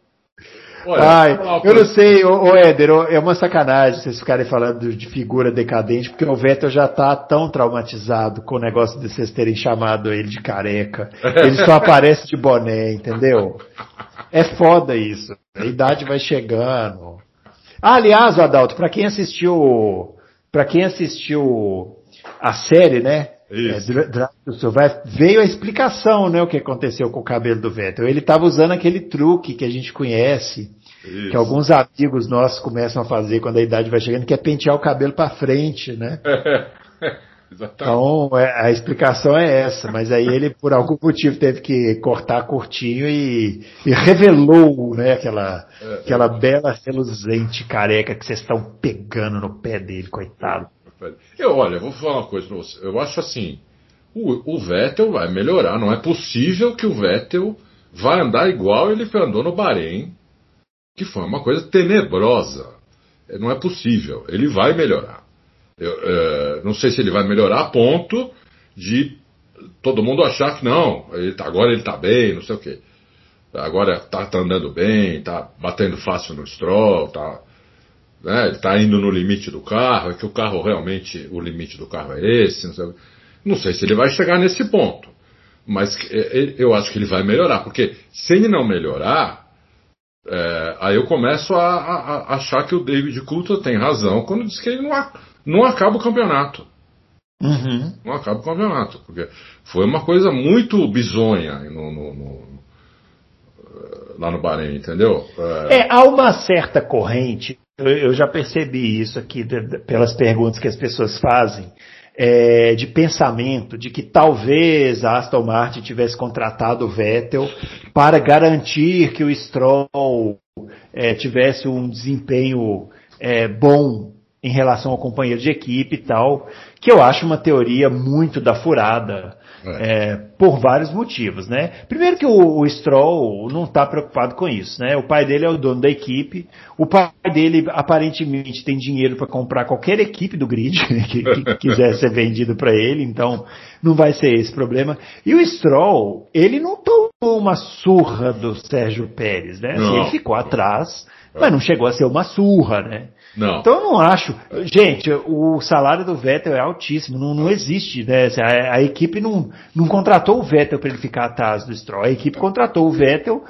Olha, Ai, eu não sei, ô, Éder, é uma sacanagem vocês ficarem falando de figura decadente, porque o Vettel já tá tão traumatizado com o negócio de vocês terem chamado ele de careca. Ele só aparece de boné, entendeu? É foda isso. A idade vai chegando. Ah, aliás, Adalto, para quem assistiu, para quem assistiu a série, né? Isso. É, veio a explicação, né, o que aconteceu com o cabelo do Vettel. Ele estava usando aquele truque que a gente conhece, Isso. que alguns amigos nossos começam a fazer quando a idade vai chegando, que é pentear o cabelo para frente, né? então, é, a explicação é essa, mas aí ele, por algum motivo, teve que cortar curtinho e, e revelou, né, aquela, é, aquela é. bela reluzente careca que vocês estão pegando no pé dele, coitado. Eu, olha, vou falar uma coisa pra você. Eu acho assim, o, o Vettel vai melhorar. Não é possível que o Vettel vai andar igual ele andou no Bahrein, que foi uma coisa tenebrosa. É, não é possível. Ele vai melhorar. Eu, é, não sei se ele vai melhorar a ponto de todo mundo achar que não, ele tá, agora ele está bem, não sei o quê. Agora está tá andando bem, está batendo fácil no Stroll, está né, ele está indo no limite do carro, é que o carro realmente, o limite do carro é esse, não sei, não sei se ele vai chegar nesse ponto, mas é, é, eu acho que ele vai melhorar, porque se ele não melhorar, é, aí eu começo a, a, a, achar que o David Coulter tem razão quando diz que ele não, não acaba o campeonato. Uhum. Não acaba o campeonato, porque foi uma coisa muito bizonha no, no, no lá no Bahrein, entendeu? É... é, há uma certa corrente eu já percebi isso aqui pelas perguntas que as pessoas fazem, é, de pensamento de que talvez a Aston Martin tivesse contratado o Vettel para garantir que o Stroll é, tivesse um desempenho é, bom em relação ao companheiro de equipe e tal, que eu acho uma teoria muito da furada. É. Por vários motivos, né? Primeiro que o, o Stroll não está preocupado com isso, né? O pai dele é o dono da equipe, o pai dele aparentemente tem dinheiro para comprar qualquer equipe do grid que, que quiser ser vendido para ele, então não vai ser esse problema. E o Stroll, ele não tomou uma surra do Sérgio Pérez, né? Assim, ele ficou atrás, mas não chegou a ser uma surra, né? Não. Então eu não acho. Gente, o salário do Vettel é altíssimo, não, não existe, né? Assim, a, a, equipe não, não contratou o Vettel para ele ficar atrás do Stroll. A equipe contratou o Vettel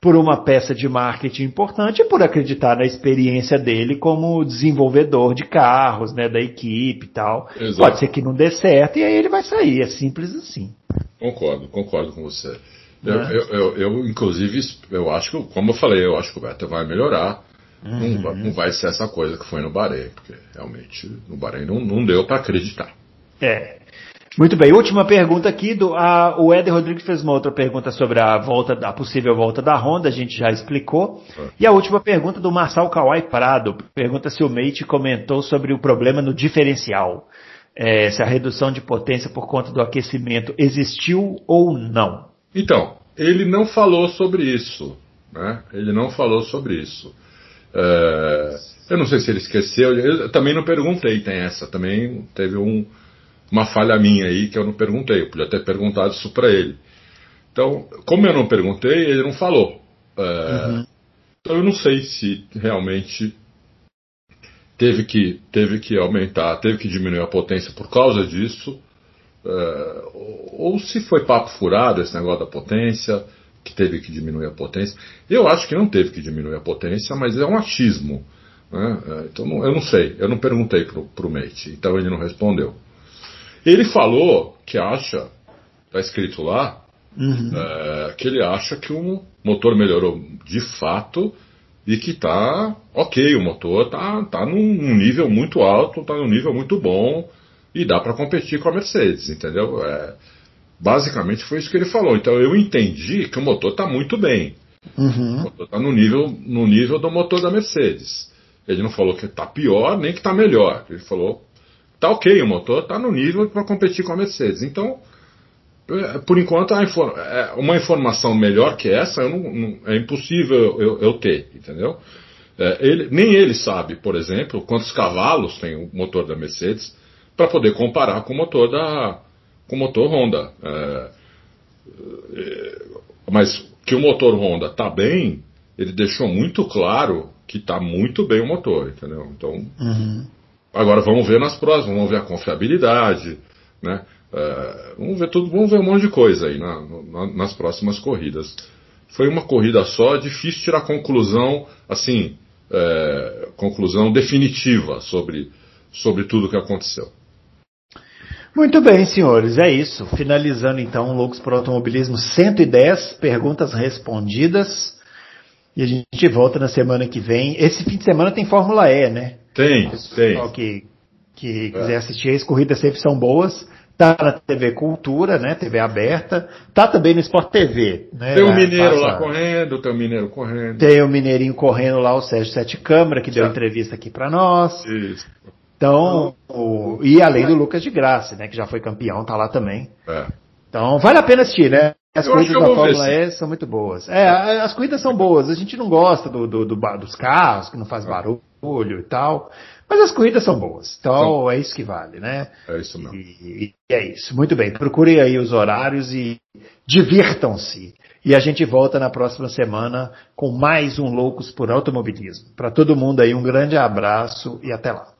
por uma peça de marketing importante e por acreditar na experiência dele como desenvolvedor de carros, né, da equipe e tal. Exato. Pode ser que não dê certo e aí ele vai sair, é simples assim. Concordo, concordo com você. Eu, é. eu, eu, eu, inclusive, eu acho que, como eu falei, eu acho que o Vettel vai melhorar. Uhum. Não, não, vai ser essa coisa que foi no Bahrein, porque realmente no Bahrein não, não deu para acreditar. É. Muito bem, última pergunta aqui do a, o Eder Rodrigues fez uma outra pergunta sobre a volta, a possível volta da Honda, a gente já explicou. É. E a última pergunta do Marçal Kawai Prado, pergunta se o Mate comentou sobre o problema no diferencial. É, se a redução de potência por conta do aquecimento existiu ou não. Então, ele não falou sobre isso. Né? Ele não falou sobre isso. É, eu não sei se ele esqueceu, eu também não perguntei, tem essa, também teve um, uma falha minha aí que eu não perguntei, eu podia ter perguntado isso para ele. Então, como eu não perguntei, ele não falou. É, uhum. Então eu não sei se realmente teve que, teve que aumentar, teve que diminuir a potência por causa disso, é, ou se foi papo furado esse negócio da potência que teve que diminuir a potência. Eu acho que não teve que diminuir a potência, mas é um achismo. Né? É, então eu não sei, eu não perguntei para o Mate, então ele não respondeu. Ele falou que acha, está escrito lá, uhum. é, que ele acha que o motor melhorou de fato e que está ok, o motor está tá num nível muito alto, está num nível muito bom e dá para competir com a Mercedes, entendeu? É, Basicamente foi isso que ele falou. Então eu entendi que o motor está muito bem. Uhum. O motor está no nível, no nível do motor da Mercedes. Ele não falou que está pior nem que está melhor. Ele falou está ok, o motor está no nível para competir com a Mercedes. Então, é, por enquanto, é, uma informação melhor que essa não, não, é impossível eu, eu ter, entendeu? É, ele, nem ele sabe, por exemplo, quantos cavalos tem o motor da Mercedes para poder comparar com o motor da, com motor Honda. É, é, mas que o motor Honda está bem, ele deixou muito claro que está muito bem o motor, entendeu? Então, uhum. agora vamos ver nas próximas, vamos ver a confiabilidade, né? É, vamos ver tudo, vamos ver um monte de coisa aí na, na, nas próximas corridas. Foi uma corrida só, difícil tirar conclusão, assim, é, conclusão definitiva sobre, sobre tudo o que aconteceu. Muito bem, senhores, é isso. Finalizando então Loucos por Automobilismo 110, perguntas respondidas. E a gente volta na semana que vem. Esse fim de semana tem Fórmula E, né? Tem, tem. que, que é. quiser assistir, as corridas sempre são boas. Tá na TV Cultura, né? TV aberta. Tá também no Sport TV. Né? Tem o um Mineiro Passa... lá correndo, tem o um Mineiro correndo. Tem o um Mineirinho correndo lá, o Sérgio Sete Câmara, que deu entrevista aqui para nós. Isso. Então, o, e além do Lucas de Graça, né, que já foi campeão, tá lá também. É. Então, vale a pena assistir, né? As eu corridas da Fórmula E são muito boas. É, as corridas são boas. A gente não gosta do, do, do dos carros, que não faz barulho e tal. Mas as corridas são boas. Então, é isso que vale, né? É isso mesmo. E, e é isso. Muito bem. Procurem aí os horários e divirtam-se. E a gente volta na próxima semana com mais um Loucos por Automobilismo. Para todo mundo aí, um grande abraço e até lá.